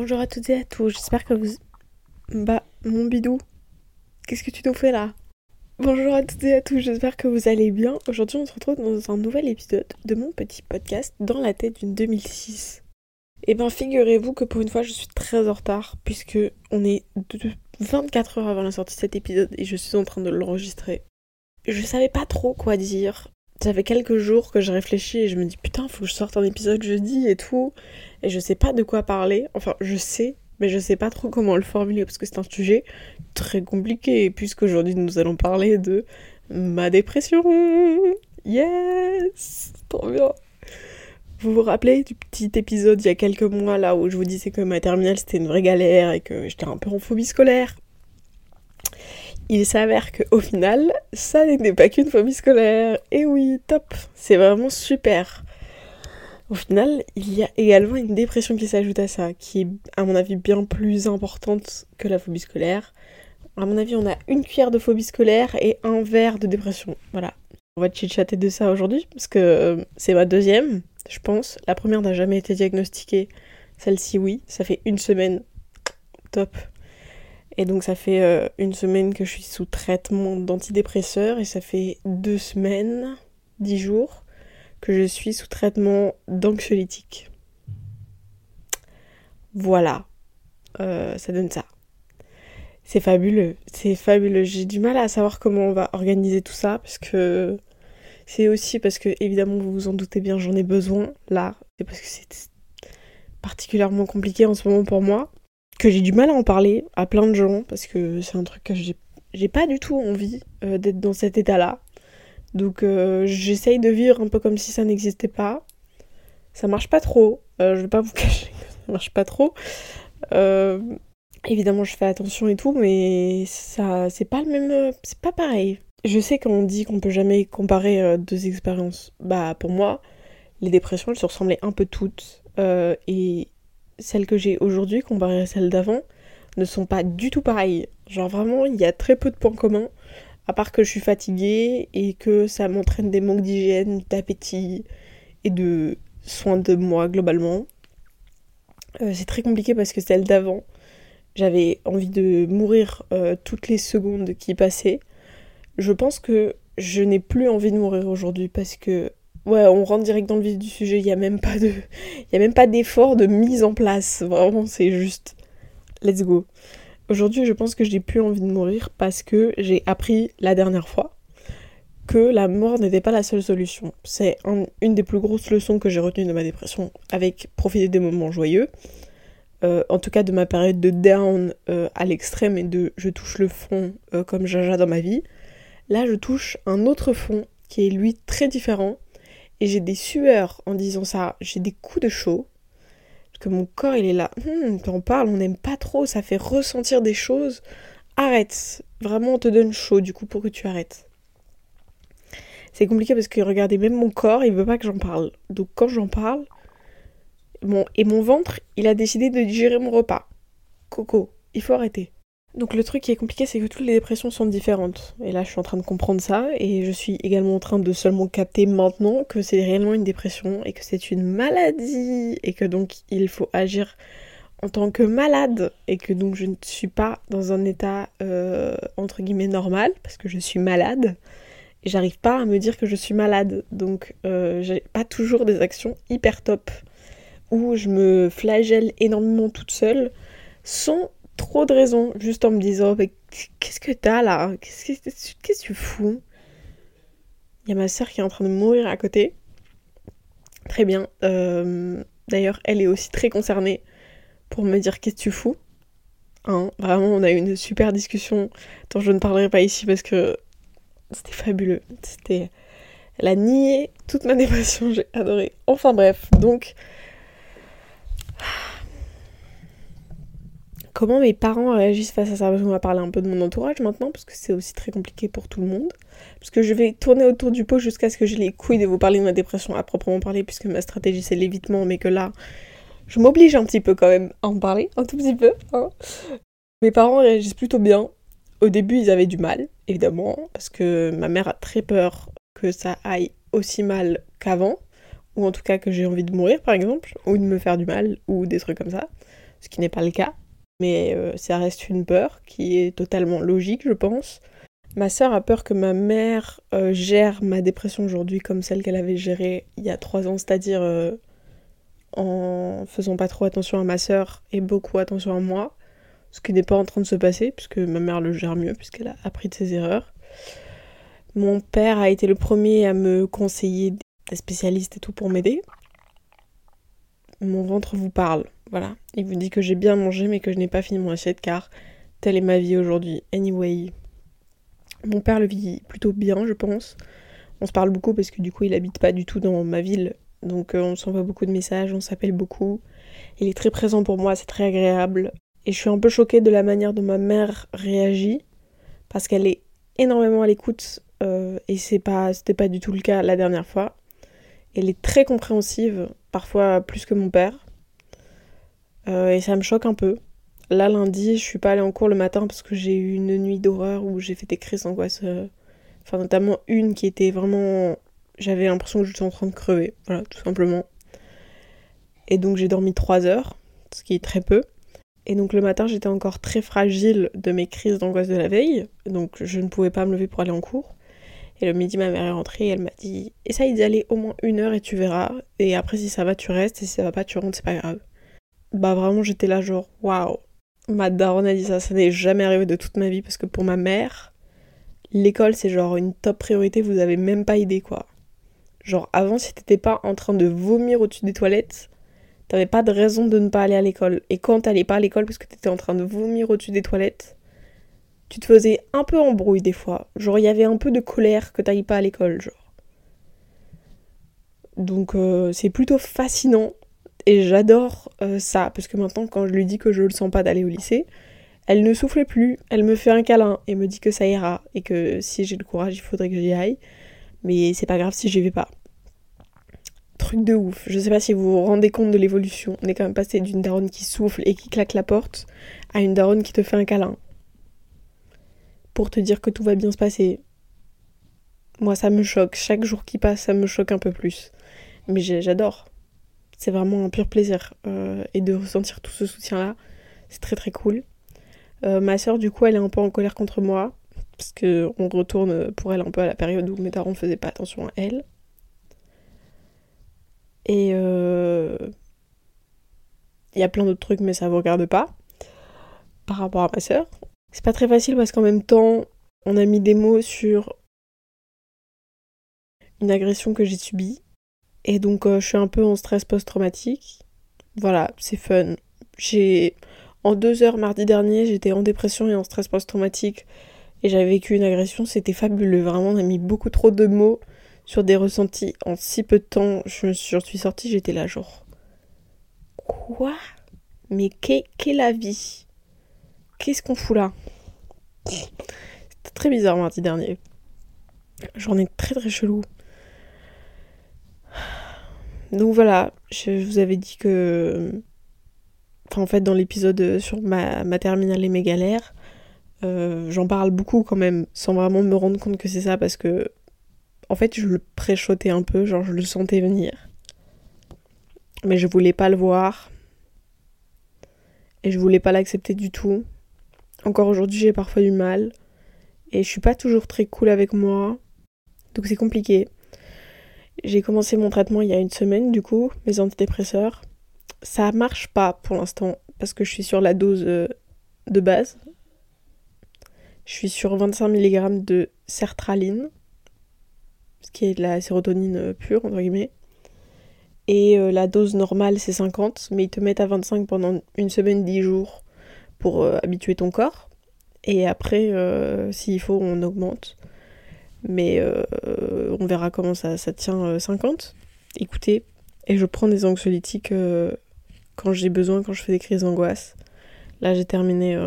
Bonjour à toutes et à tous, j'espère que vous... Bah, mon bidou, qu'est-ce que tu nous fais là? Bonjour à toutes et à tous, j'espère que vous allez bien. Aujourd'hui on se retrouve dans un nouvel épisode de mon petit podcast dans la tête d'une 2006. Et ben figurez-vous que pour une fois je suis très en retard puisque on est 24 heures avant la sortie de cet épisode et je suis en train de l'enregistrer. Je savais pas trop quoi dire. Ça fait quelques jours que je réfléchis et je me dis putain faut que je sorte un épisode jeudi et tout et je sais pas de quoi parler. Enfin, je sais, mais je sais pas trop comment le formuler parce que c'est un sujet très compliqué puisqu'aujourd'hui nous allons parler de ma dépression. Yes, trop bien. Vous vous rappelez du petit épisode il y a quelques mois là où je vous disais que ma terminale c'était une vraie galère et que j'étais un peu en phobie scolaire? Il s'avère qu'au final, ça n'était pas qu'une phobie scolaire. Et oui, top, c'est vraiment super. Au final, il y a également une dépression qui s'ajoute à ça, qui est à mon avis bien plus importante que la phobie scolaire. À mon avis, on a une cuillère de phobie scolaire et un verre de dépression. Voilà. On va chit-chatter de ça aujourd'hui, parce que euh, c'est ma deuxième, je pense. La première n'a jamais été diagnostiquée. Celle-ci, oui. Ça fait une semaine. Top. Et donc ça fait euh, une semaine que je suis sous traitement d'antidépresseurs et ça fait deux semaines, dix jours, que je suis sous traitement d'anxiolytique. Voilà, euh, ça donne ça. C'est fabuleux, c'est fabuleux. J'ai du mal à savoir comment on va organiser tout ça parce que c'est aussi parce que évidemment vous vous en doutez bien, j'en ai besoin là. C'est parce que c'est particulièrement compliqué en ce moment pour moi que j'ai du mal à en parler à plein de gens parce que c'est un truc que j'ai pas du tout envie euh, d'être dans cet état-là. Donc euh, j'essaye de vivre un peu comme si ça n'existait pas. Ça marche pas trop. Euh, je vais pas vous cacher que ça marche pas trop. évidemment, je fais attention et tout, mais ça, c'est pas le même, c'est pas pareil. Je sais qu'on dit qu'on peut jamais comparer deux expériences. Bah pour moi, les dépressions, elles se ressemblaient un peu toutes. et celles que j'ai aujourd'hui comparées à celles d'avant ne sont pas du tout pareilles. Genre vraiment, il y a très peu de points communs à part que je suis fatiguée et que ça m'entraîne des manques d'hygiène, d'appétit et de soins de moi globalement. Euh, c'est très compliqué parce que celle d'avant, j'avais envie de mourir euh, toutes les secondes qui passaient. Je pense que je n'ai plus envie de mourir aujourd'hui parce que ouais, on rentre direct dans le vif du sujet, il n'y a même pas de il a même pas d'effort de mise en place. Vraiment, c'est juste let's go. Aujourd'hui, je pense que j'ai plus envie de mourir parce que j'ai appris la dernière fois que la mort n'était pas la seule solution. C'est une des plus grosses leçons que j'ai retenues de ma dépression, avec profiter des moments joyeux. Euh, en tout cas de ma période de down euh, à l'extrême et de je touche le fond euh, comme Jaja dans ma vie. Là, je touche un autre fond qui est lui très différent. Et j'ai des sueurs en disant ça, j'ai des coups de chaud que mon corps il est là. Hum, quand on parle, on n'aime pas trop, ça fait ressentir des choses. Arrête. Vraiment, on te donne chaud du coup pour que tu arrêtes. C'est compliqué parce que regardez, même mon corps, il veut pas que j'en parle. Donc quand j'en parle, et mon ventre, il a décidé de digérer mon repas. Coco, il faut arrêter. Donc le truc qui est compliqué, c'est que toutes les dépressions sont différentes. Et là, je suis en train de comprendre ça, et je suis également en train de seulement capter maintenant que c'est réellement une dépression, et que c'est une maladie, et que donc il faut agir en tant que malade, et que donc je ne suis pas dans un état euh, entre guillemets normal, parce que je suis malade, et j'arrive pas à me dire que je suis malade. Donc euh, j'ai pas toujours des actions hyper top, où je me flagelle énormément toute seule, sans trop de raisons, juste en me disant mais qu'est-ce que t'as là? Qu'est-ce que tu fous? Il y a ma soeur qui est en train de mourir à côté. Très bien. Euh, d'ailleurs, elle est aussi très concernée pour me dire qu'est-ce que tu fous? Hein, vraiment, on a eu une super discussion dont je ne parlerai pas ici parce que c'était fabuleux. C'était. Elle a nié toute ma dépression, j'ai adoré. Enfin bref, donc comment mes parents réagissent face à ça qu'on va parler un peu de mon entourage maintenant, parce que c'est aussi très compliqué pour tout le monde. Parce que je vais tourner autour du pot jusqu'à ce que j'ai les couilles de vous parler de ma dépression à proprement parler, puisque ma stratégie c'est l'évitement, mais que là, je m'oblige un petit peu quand même à en parler, un tout petit peu. Hein. Mes parents réagissent plutôt bien. Au début, ils avaient du mal, évidemment, parce que ma mère a très peur que ça aille aussi mal qu'avant, ou en tout cas que j'ai envie de mourir, par exemple, ou de me faire du mal, ou des trucs comme ça. ce qui n'est pas le cas. Mais euh, ça reste une peur qui est totalement logique, je pense. Ma sœur a peur que ma mère euh, gère ma dépression aujourd'hui comme celle qu'elle avait gérée il y a trois ans, c'est-à-dire euh, en faisant pas trop attention à ma sœur et beaucoup attention à moi, ce qui n'est pas en train de se passer puisque ma mère le gère mieux puisqu'elle a appris de ses erreurs. Mon père a été le premier à me conseiller des spécialistes et tout pour m'aider. Mon ventre vous parle, voilà. Il vous dit que j'ai bien mangé mais que je n'ai pas fini mon assiette car telle est ma vie aujourd'hui. Anyway, mon père le vit plutôt bien, je pense. On se parle beaucoup parce que du coup, il habite pas du tout dans ma ville. Donc euh, on s'envoie beaucoup de messages, on s'appelle beaucoup. Il est très présent pour moi, c'est très agréable. Et je suis un peu choquée de la manière dont ma mère réagit parce qu'elle est énormément à l'écoute euh, et c'est pas c'était pas du tout le cas la dernière fois. Elle est très compréhensive, parfois plus que mon père. Euh, et ça me choque un peu. Là, lundi, je suis pas allée en cours le matin parce que j'ai eu une nuit d'horreur où j'ai fait des crises d'angoisse. Euh, enfin, notamment une qui était vraiment. J'avais l'impression que j'étais en train de crever. Voilà, tout simplement. Et donc, j'ai dormi 3 heures, ce qui est très peu. Et donc, le matin, j'étais encore très fragile de mes crises d'angoisse de la veille. Donc, je ne pouvais pas me lever pour aller en cours. Et le midi, ma mère est rentrée et elle m'a dit Essaye d'y aller au moins une heure et tu verras. Et après, si ça va, tu restes. Et si ça va pas, tu rentres, c'est pas grave. Bah, vraiment, j'étais là, genre, waouh Ma daronne a dit ça, ça n'est jamais arrivé de toute ma vie parce que pour ma mère, l'école c'est genre une top priorité, vous avez même pas idée quoi. Genre avant, si t'étais pas en train de vomir au-dessus des toilettes, t'avais pas de raison de ne pas aller à l'école. Et quand t'allais pas à l'école parce que t'étais en train de vomir au-dessus des toilettes, tu te faisais un peu embrouille des fois. Genre il y avait un peu de colère que t'ailles pas à l'école, genre. Donc euh, c'est plutôt fascinant et j'adore euh, ça, parce que maintenant, quand je lui dis que je le sens pas d'aller au lycée, elle ne souffle plus, elle me fait un câlin et me dit que ça ira, et que si j'ai le courage, il faudrait que j'y aille. Mais c'est pas grave si j'y vais pas. Truc de ouf. Je sais pas si vous vous rendez compte de l'évolution. On est quand même passé d'une daronne qui souffle et qui claque la porte à une daronne qui te fait un câlin. Pour te dire que tout va bien se passer. Moi, ça me choque. Chaque jour qui passe, ça me choque un peu plus. Mais j'adore c'est vraiment un pur plaisir. Euh, et de ressentir tout ce soutien-là, c'est très très cool. Euh, ma soeur, du coup, elle est un peu en colère contre moi, parce qu'on retourne pour elle un peu à la période où mes parents ne faisaient pas attention à elle. Et euh, il y a plein d'autres trucs, mais ça ne vous regarde pas. Par rapport à ma soeur. C'est pas très facile parce qu'en même temps, on a mis des mots sur une agression que j'ai subie et donc euh, je suis un peu en stress post-traumatique. Voilà, c'est fun. J'ai en deux heures mardi dernier, j'étais en dépression et en stress post-traumatique et j'avais vécu une agression. C'était fabuleux. Vraiment, on a mis beaucoup trop de mots sur des ressentis en si peu de temps. Je suis sortie, j'étais là genre quoi? Mais qu'est la vie? Qu'est-ce qu'on fout là C'était très bizarre mardi dernier. J'en ai très très chelou. Donc voilà, je vous avais dit que. Enfin, en fait, dans l'épisode sur ma, ma, terminale et mes galères, euh, j'en parle beaucoup quand même, sans vraiment me rendre compte que c'est ça, parce que. En fait, je le préchotais un peu, genre je le sentais venir. Mais je voulais pas le voir. Et je voulais pas l'accepter du tout. Encore aujourd'hui, j'ai parfois du mal. Et je suis pas toujours très cool avec moi. Donc c'est compliqué. J'ai commencé mon traitement il y a une semaine, du coup, mes antidépresseurs. Ça marche pas pour l'instant parce que je suis sur la dose euh, de base. Je suis sur 25 mg de sertraline, ce qui est de la sérotonine euh, pure, entre guillemets. Et euh, la dose normale, c'est 50, mais ils te mettent à 25 pendant une semaine, 10 jours pour habituer ton corps. Et après, s'il faut, on augmente. Mais euh, on verra comment ça, ça tient 50. Euh, Écoutez, et je prends des anxiolytiques euh, quand j'ai besoin, quand je fais des crises d'angoisse. Là, j'ai terminé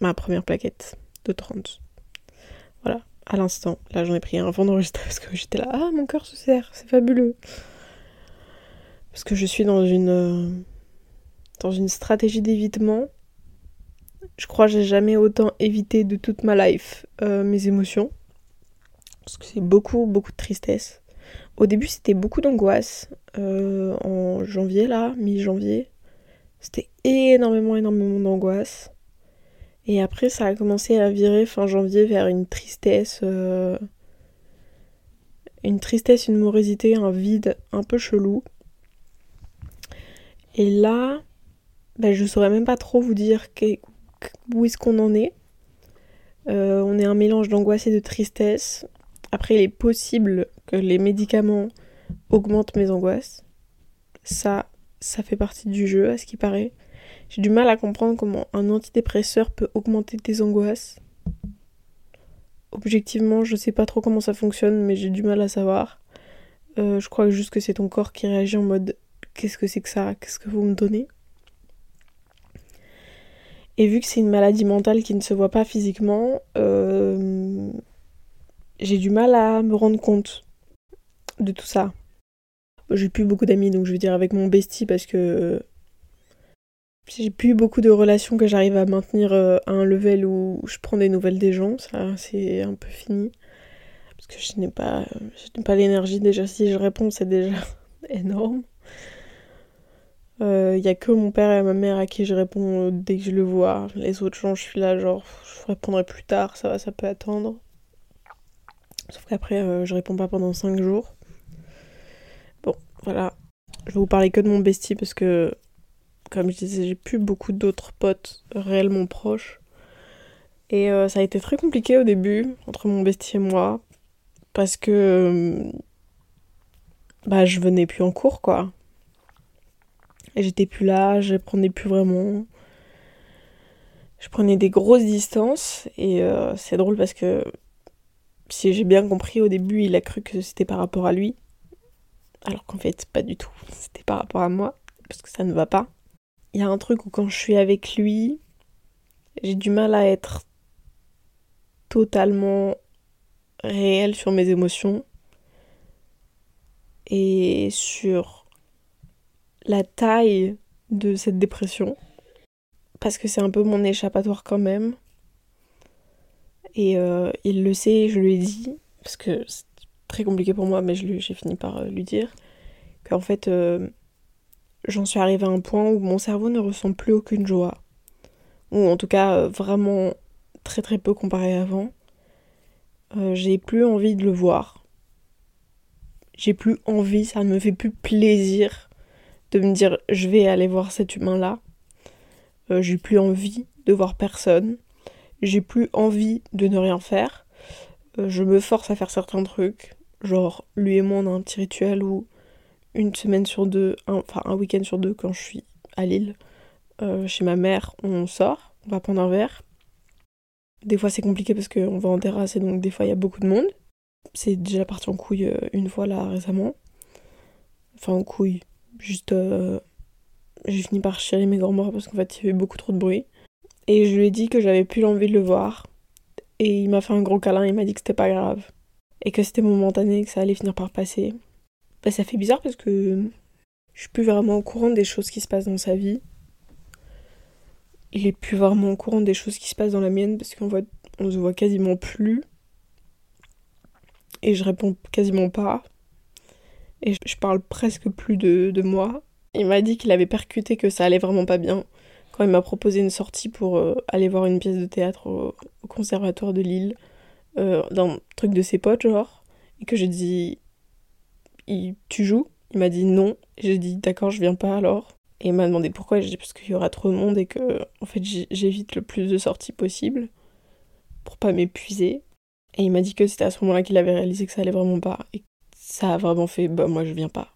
ma première plaquette de 30. Voilà, à l'instant. Là, j'en ai pris un avant d'enregistrer parce que j'étais là. Ah, mon cœur se serre, c'est fabuleux. Parce que je suis dans une, dans une stratégie d'évitement. Je crois que j'ai jamais autant évité de toute ma life mes émotions parce que c'est beaucoup, beaucoup de tristesse. Au début, c'était beaucoup d'angoisse. Euh, en janvier, là, mi-janvier, C'était énormément, énormément d'angoisse. Et après, ça a commencé à virer fin janvier vers une tristesse. Euh, une tristesse, une morosité, un vide un peu chelou. Et là, ben, je saurais même pas trop vous dire où est-ce qu'on en est. Euh, on est un mélange d'angoisse et de tristesse. Après, il est possible que les médicaments augmentent mes angoisses. Ça, ça fait partie du jeu, à ce qui paraît. J'ai du mal à comprendre comment un antidépresseur peut augmenter tes angoisses. Objectivement, je sais pas trop comment ça fonctionne, mais j'ai du mal à savoir. Euh, je crois juste que c'est ton corps qui réagit en mode qu'est-ce que c'est que ça? Qu'est-ce que vous me donnez? Et vu que c'est une maladie mentale qui ne se voit pas physiquement, euh, j'ai du mal à me rendre compte de tout ça. J'ai plus beaucoup d'amis, donc je veux dire avec mon bestie parce que j'ai plus beaucoup de relations que j'arrive à maintenir euh, à un level où je prends des nouvelles des gens, ça c'est un peu fini. Parce que je n'ai pas, je n'ai pas l'énergie, déjà si je réponds c'est déjà énorme. Il euh, y a que mon père et ma mère à qui je réponds euh, dès que je le vois. Les autres gens, je suis là, genre, je répondrai plus tard, ça va, ça peut attendre. Sauf qu'après, euh, je réponds pas pendant 5 jours. Bon, voilà. Je vais vous parler que de mon bestie parce que, comme je disais, j'ai plus beaucoup d'autres potes réellement proches. Et ça a été très compliqué au début, entre mon bestie et moi. Parce que. bah, je venais plus en cours, quoi. Et j'étais plus là, je prenais plus vraiment. Je prenais des grosses distances et euh, c'est drôle parce que si j'ai bien compris au début, il a cru que c'était par rapport à lui. Alors qu'en fait, pas du tout. C'était par rapport à moi parce que ça ne va pas. Il y a un truc où quand je suis avec lui, j'ai du mal à être totalement réel sur mes émotions et sur la taille de cette dépression. Parce que c'est un peu mon échappatoire quand même. Et euh, il le sait, je lui ai dit, parce que c'est très compliqué pour moi, mais j'ai fini par euh, lui dire, qu'en fait, euh, j'en suis arrivée à un point où mon cerveau ne ressent plus aucune joie. Ou en tout cas, vraiment très très peu comparé à avant. j'ai plus envie de le voir. J'ai plus envie, ça ne me fait plus plaisir de me dire je vais aller voir cet humain-là. Euh, j'ai plus envie de voir personne. J'ai plus envie de ne rien faire. Euh, je me force à faire certains trucs. Genre, lui et moi, on a un petit rituel où une semaine sur deux, enfin un week-end sur deux, quand je suis à Lille, euh, chez ma mère, on sort, on va prendre un verre. Des fois, c'est compliqué parce qu'on va en terrasse et donc des fois, il y a beaucoup de monde. C'est déjà parti en couille une fois là récemment. Enfin, en couille Juste, euh, j'ai fini par chialer mes grands-morts parce qu'en fait, il y avait beaucoup trop de bruit. Et je lui ai dit que j'avais plus l'envie de le voir. Et il m'a fait un gros câlin, il m'a dit que c'était pas grave. Et que c'était momentané, que ça allait finir par passer. Bah, ça fait bizarre parce que je suis plus vraiment au courant des choses qui se passent dans sa vie. Il est plus vraiment au courant des choses qui se passent dans la mienne parce qu'on voit, on se voit quasiment plus. Et je réponds quasiment pas et je parle presque plus de, moi. Il m'a dit qu'il avait percuté que ça allait vraiment pas bien quand il m'a proposé une sortie pour euh, aller voir une pièce de théâtre au, conservatoire de Lille, euh, d'un truc de ses potes, genre, et que j'ai dit Tu joues? Il m'a dit non. J'ai dit D'accord, je viens pas alors. Et il m'a demandé pourquoi. J'ai dit Parce qu'il y aura trop de monde et que, en fait, j'évite le plus de sorties possible pour pas m'épuiser. Et il m'a dit que c'était à ce moment-là qu'il avait réalisé que ça allait vraiment pas ça a vraiment fait bah moi je viens pas.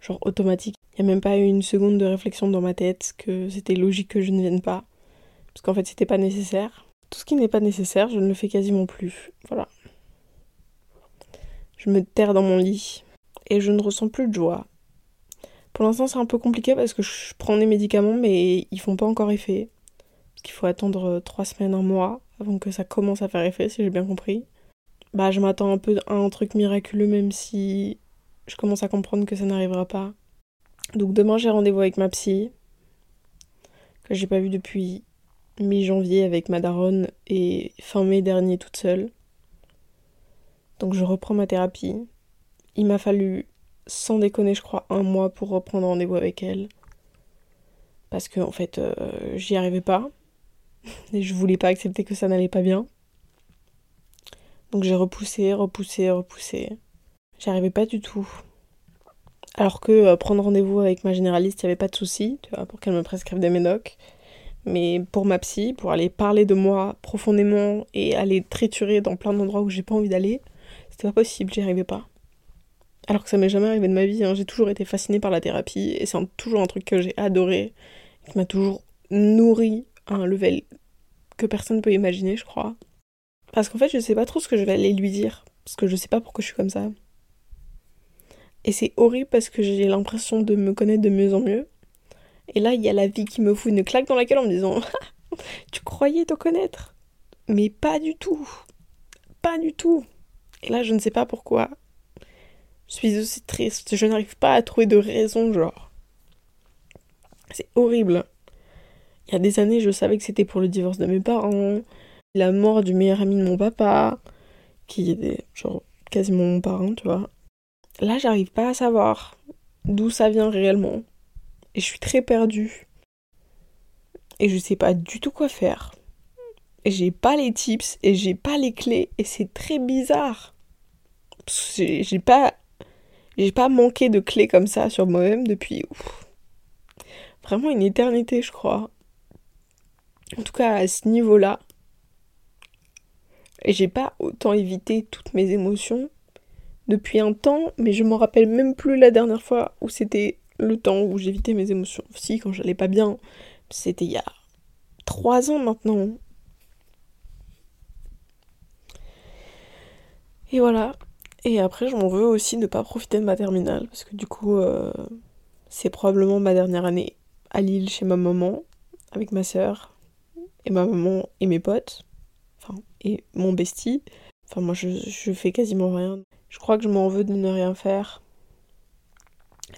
Genre automatique. Il n'y a même pas eu une seconde de réflexion dans ma tête que c'était logique que je ne vienne pas. Parce qu'en fait c'était pas nécessaire. Tout ce qui n'est pas nécessaire, je ne le fais quasiment plus. Voilà. Je me terre dans mon lit. Et je ne ressens plus de joie. Pour l'instant c'est un peu compliqué parce que je prends des médicaments mais ils font pas encore effet. Parce qu'il faut attendre trois semaines, un mois avant que ça commence à faire effet si j'ai bien compris bah, je m'attends un peu à un truc miraculeux, même si je commence à comprendre que ça n'arrivera pas. Donc demain, j'ai rendez-vous avec ma psy, que j'ai pas vu depuis mi-janvier avec ma daronne et fin mai dernier toute seule. Donc je reprends ma thérapie. Il m'a fallu, sans déconner, je crois, un mois pour reprendre rendez-vous avec elle. Parce que, en fait, euh, j'y arrivais pas. Et je voulais pas accepter que ça n'allait pas bien. Donc j'ai repoussé, repoussé, repoussé. J'y arrivais pas du tout. Alors que euh, prendre rendez-vous avec ma généraliste, il n'y avait pas de souci, tu vois, pour qu'elle me prescrive des médocs. Mais pour ma psy, pour aller parler de moi profondément et aller triturer dans plein d'endroits où j'ai pas envie d'aller, c'était pas possible, j'y arrivais pas. Alors que ça m'est jamais arrivé de ma vie, hein. j'ai toujours été fascinée par la thérapie et c'est toujours un truc que j'ai adoré, qui m'a toujours nourri à un level que personne ne peut imaginer, je crois. Parce qu'en fait, je sais pas trop ce que je vais aller lui dire, parce que je sais pas pourquoi je suis comme ça. Et c'est horrible parce que j'ai l'impression de me connaître de mieux en mieux. Et là, il y a la vie qui me fout une claque dans la gueule en me disant Tu croyais te connaître? Mais pas du tout. Pas du tout. Et là, je ne sais pas pourquoi. Je suis aussi triste. Je n'arrive pas à trouver de raison, genre. C'est horrible. Il y a des années, je savais que c'était pour le divorce de mes parents, la mort du meilleur ami de mon papa, qui était genre quasiment mon parent, tu vois. Là, j'arrive pas à savoir d'où ça vient réellement. Et je suis très perdue. Et je sais pas du tout quoi faire. Et j'ai pas les tips et j'ai pas les clés et c'est très bizarre. J'ai pas j'ai pas manqué de clés comme ça sur moi-même depuis vraiment une éternité, je crois. En tout cas à ce niveau-là. Et j'ai pas autant évité toutes mes émotions depuis un temps, mais je m'en rappelle même plus la dernière fois où c'était le temps où j'évitais mes émotions. Si, quand j'allais pas bien, c'était il y a trois ans maintenant. Et voilà. Et après, je m'en veux aussi de pas profiter de ma terminale, parce que du coup, euh, c'est probablement ma dernière année à Lille chez ma maman, avec ma soeur, et ma maman et mes potes, et mon bestie. Enfin, moi, je, fais quasiment rien. Je crois que je m'en veux de ne rien faire.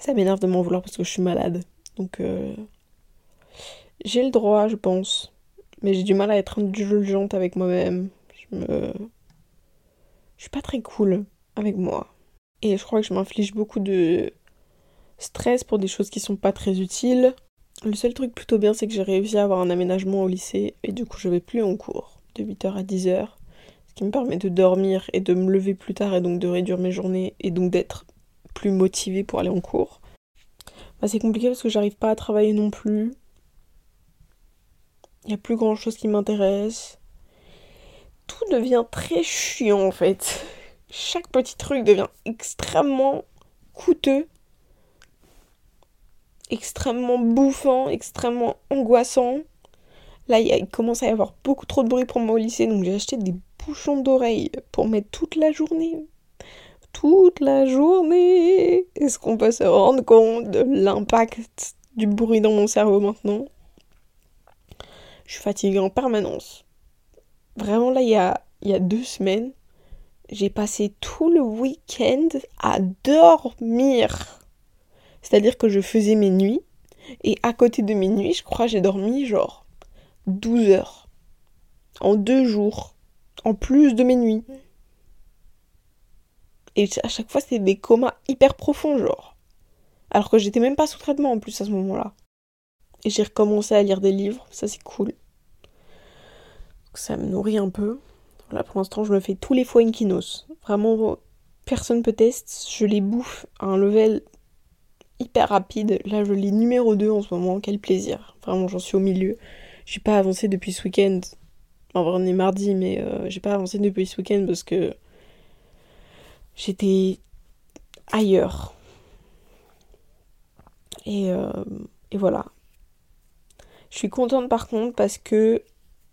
Ça m'énerve de m'en vouloir parce que je suis malade. Donc, euh, j'ai le droit, je pense. Mais j'ai du mal à être indulgente avec moi-même. Je me. Je suis pas très cool avec moi. Et je crois que je m'inflige beaucoup de stress pour des choses qui sont pas très utiles. Le seul truc plutôt bien, c'est que j'ai réussi à avoir un aménagement au lycée et du coup, je vais plus en cours de 8h à 10h, ce qui me permet de dormir et de me lever plus tard et donc de réduire mes journées et donc d'être plus motivée pour aller en cours. Bah, c'est compliqué parce que j'arrive pas à travailler non plus. Il n'y a plus grand chose qui m'intéresse. Tout devient très chiant en fait. Chaque petit truc devient extrêmement coûteux, extrêmement bouffant, extrêmement angoissant. Là, il commence à y avoir beaucoup trop de bruit pour moi au lycée, donc j'ai acheté des bouchons d'oreilles pour mettre toute la journée toute la journée. Est-ce qu'on peut se rendre compte de l'impact du bruit dans mon cerveau maintenant? Je suis fatiguée en permanence. Vraiment là, il y a, il y a deux semaines, j'ai passé tout le week-end à dormir. C'est-à-dire que je faisais mes nuits. Et à côté de mes nuits, je crois j'ai dormi genre 12 heures. En deux jours. En plus de mes nuits. Et à chaque fois, c'était des comas hyper profonds, genre. Alors que j'étais même pas sous traitement en plus à ce moment-là. Et j'ai recommencé à lire des livres, ça c'est cool. ça me nourrit un peu. Là pour l'instant, je me fais tous les Fuenquinos. Vraiment, personne peut tester. Je les bouffe à un level hyper rapide. Là, je lis numéro 2 en ce moment. Quel plaisir. Vraiment, j'en suis au milieu. J'ai pas avancé depuis ce week-end. En vrai, on est mardi, mais euh, j'ai pas avancé depuis ce week-end parce que j'étais ailleurs. Et, euh, et, voilà. Je suis contente par contre parce que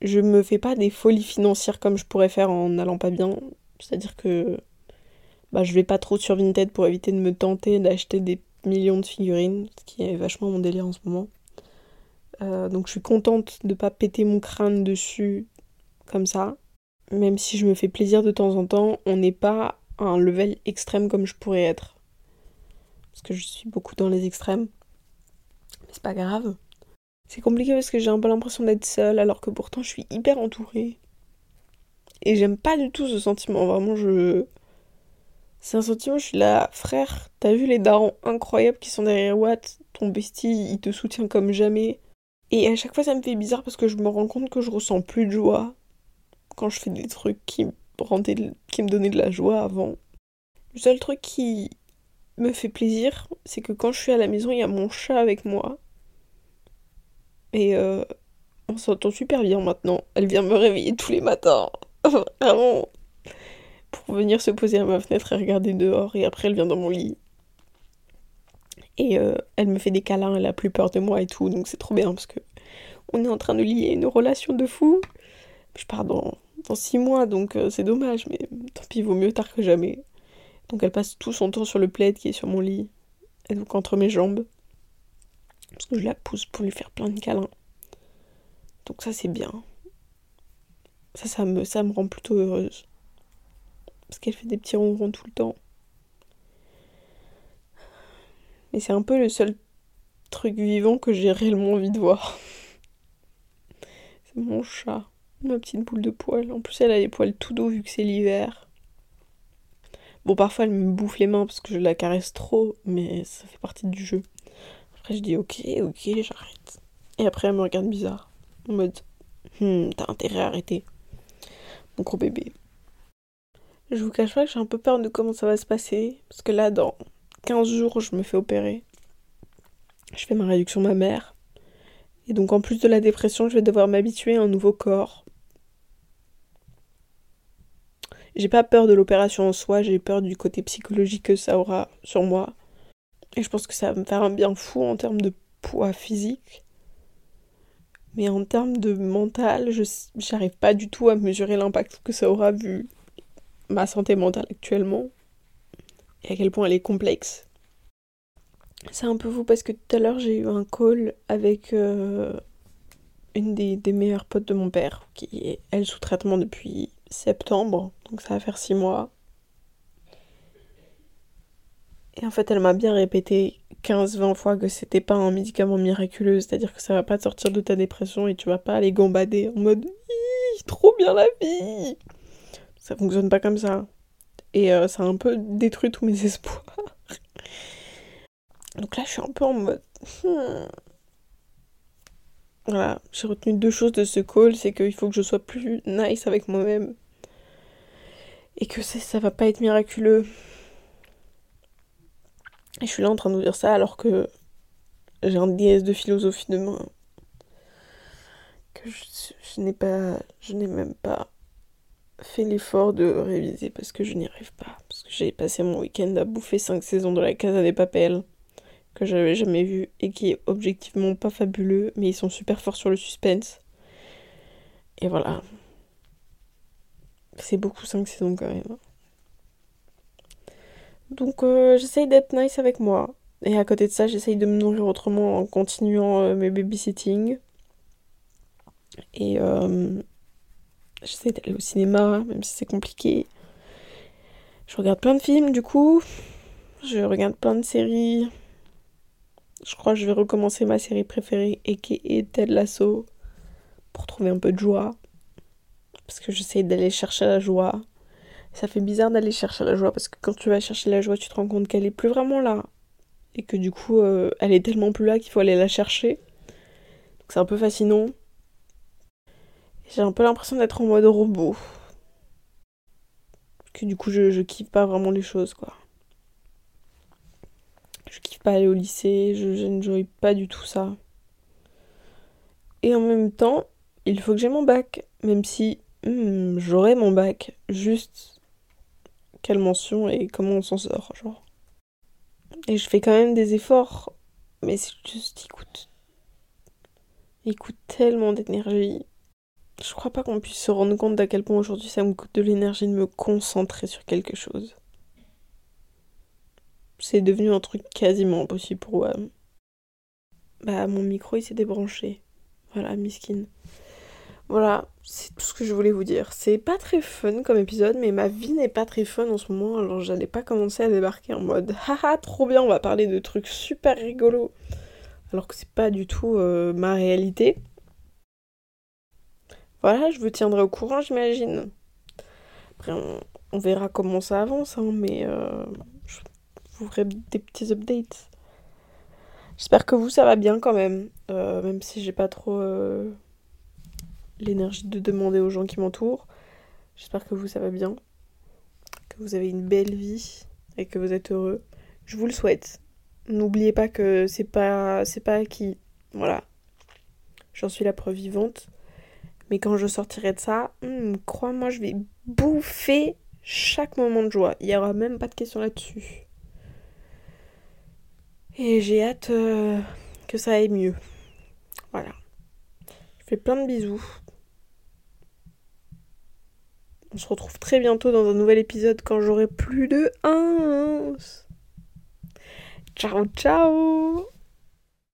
je me fais pas des folies financières comme je pourrais faire en n'allant pas bien. C'est-à-dire que bah, je vais pas trop sur Vinted pour éviter de me tenter d'acheter des millions de figurines, ce qui est vachement mon délire en ce moment. Euh, donc je suis contente de pas péter mon crâne dessus comme ça. Même si je me fais plaisir de temps en temps, on n'est pas un level extrême comme je pourrais être. Parce que je suis beaucoup dans les extrêmes. Mais c'est pas grave. C'est compliqué parce que j'ai un peu l'impression d'être seule alors que pourtant je suis hyper entourée. Et j'aime pas du tout ce sentiment. Vraiment, je. C'est un sentiment, je suis là, frère, t'as vu les darons incroyables qui sont derrière Watt? Ton bestie, il te soutient comme jamais. Et à chaque fois, ça me fait bizarre parce que je me rends compte que je ressens plus de joie quand je fais des trucs qui me, donnaient de la joie avant. Le seul truc qui me fait plaisir, c'est que quand je suis à la maison, il y a mon chat avec moi. Et euh, on s'entend super bien maintenant. Elle vient me réveiller tous les matins. Vraiment. Pour venir se poser à ma fenêtre et regarder dehors. Et après, elle vient dans mon lit. Et euh, elle me fait des câlins, elle a plus peur de moi et tout. Donc c'est trop bien parce que on est en train de lier une relation de fou. Je pars dans, dans six mois, donc euh, c'est dommage. Mais tant pis, vaut mieux tard que jamais. Donc elle passe tout son temps sur le plaid qui est sur mon lit. Et donc entre mes jambes. Parce que je la pousse pour lui faire plein de câlins. Donc ça c'est bien. Ça, ça me, ça me rend plutôt heureuse. Parce qu'elle fait des petits ronrons tout le temps. Et c'est un peu le seul truc vivant que j'ai réellement envie de voir. c'est mon chat. Ma petite boule de poils. En plus, elle a les poils tout doux vu que c'est l'hiver. Bon, parfois, elle me bouffe les mains parce que je la caresse trop, mais ça fait partie du jeu. Après, je dis ok, ok, j'arrête. Et après, elle me regarde bizarre. En mode, hmm, t'as intérêt à arrêter. Mon gros bébé. Je vous cache pas que j'ai un peu peur de comment ça va se passer. Parce que là, dans 15 jours, je me fais opérer. Je fais ma réduction mammaire. Et donc, en plus de la dépression, je vais devoir m'habituer à un nouveau corps. J'ai pas peur de l'opération en soi, j'ai peur du côté psychologique que ça aura sur moi. Et je pense que ça va me faire un bien fou en termes de poids physique. Mais en termes de mental, je j'arrive pas du tout à mesurer l'impact que ça aura vu ma santé mentale actuellement. Et à quel point elle est complexe. C'est un peu fou parce que tout à l'heure j'ai eu un call avec euh, une des, des meilleures potes de mon père qui est elle sous traitement depuis septembre, donc ça va faire six mois. Et en fait, elle m'a bien répété 15-20 fois que c'était pas un médicament miraculeux, c'est-à-dire que ça va pas te sortir de ta dépression et tu vas pas aller gambader en mode trop bien la vie. Ça fonctionne pas comme ça. Et euh, ça a un peu détruit tous mes espoirs. Donc là, je suis un peu en mode. Hmm. Voilà, j'ai retenu deux choses de ce call, c'est qu'il faut que je sois plus nice avec moi-même et que ça va pas être miraculeux. Et je suis là en train de vous dire ça alors que j'ai un DS de philosophie demain que je, n'ai pas, je n'ai même pas fait l'effort de réviser parce que je n'y arrive pas. Parce que j'ai passé mon week-end à bouffer 5 saisons de la Casa des Papels que j'avais jamais vu et qui est objectivement pas fabuleux, mais ils sont super forts sur le suspense. Et voilà, c'est beaucoup 5 saisons quand même. Donc euh, j'essaye d'être nice avec moi. Et à côté de ça, j'essaye de me nourrir autrement en continuant euh, mes babysitting. Et euh, j'essaie d'aller au cinéma, même si c'est compliqué. Je regarde plein de films du coup. Je regarde plein de séries. Je crois que je vais recommencer ma série préférée, et Ted Lasso, pour trouver un peu de joie parce que j'essaie d'aller chercher la joie. Ça fait bizarre d'aller chercher la joie parce que quand tu vas chercher la joie, tu te rends compte qu'elle est plus vraiment là. Et que du coup, euh, elle est tellement plus là qu'il faut aller la chercher. Donc c'est un peu fascinant. J'ai un peu l'impression d'être en mode robot. Que du coup, je, je kiffe pas vraiment les choses, quoi. Je kiffe pas aller au lycée, je, je n'enjoy pas du tout ça. Et en même temps, il faut que j'ai mon bac, même si Hmm, j'aurai mon bac, juste quelle mention et comment on s'en sort, genre. Et je fais quand même des efforts, mais c'est juste, il coûte. Il coûte tellement d'énergie. Je crois pas qu'on puisse se rendre compte d'à quel point aujourd'hui ça me coûte de l'énergie de me concentrer sur quelque chose. C'est devenu un truc quasiment impossible pour moi. Bah, mon micro il s'est débranché. Voilà, miskin. Voilà, c'est tout ce que je voulais vous dire. C'est pas très fun comme épisode, mais ma vie n'est pas très fun en ce moment, alors j'allais pas commencer à débarquer en mode haha, trop bien, on va parler de trucs super rigolos, alors que c'est pas du tout euh, ma réalité. Voilà, je vous tiendrai au courant, j'imagine. Après, on, verra comment ça avance, hein, mais euh, je vous ferai des petits updates. J'espère que vous, ça va bien quand même. euh, même si j'ai pas trop euh, l'énergie de demander aux gens qui m'entourent. J'espère que vous ça va bien, que vous avez une belle vie et que vous êtes heureux. Je vous le souhaite. N'oubliez pas que c'est pas c'est pas acquis. Voilà. J'en suis la preuve vivante. Mais quand je sortirai de ça, hmm, crois-moi, je vais bouffer chaque moment de joie. Il n'y aura même pas de question là-dessus. Et j'ai hâte euh, que ça aille mieux. Voilà. Je fais plein de bisous. On se retrouve très bientôt dans un nouvel épisode quand j'aurai plus de 1. Ciao ciao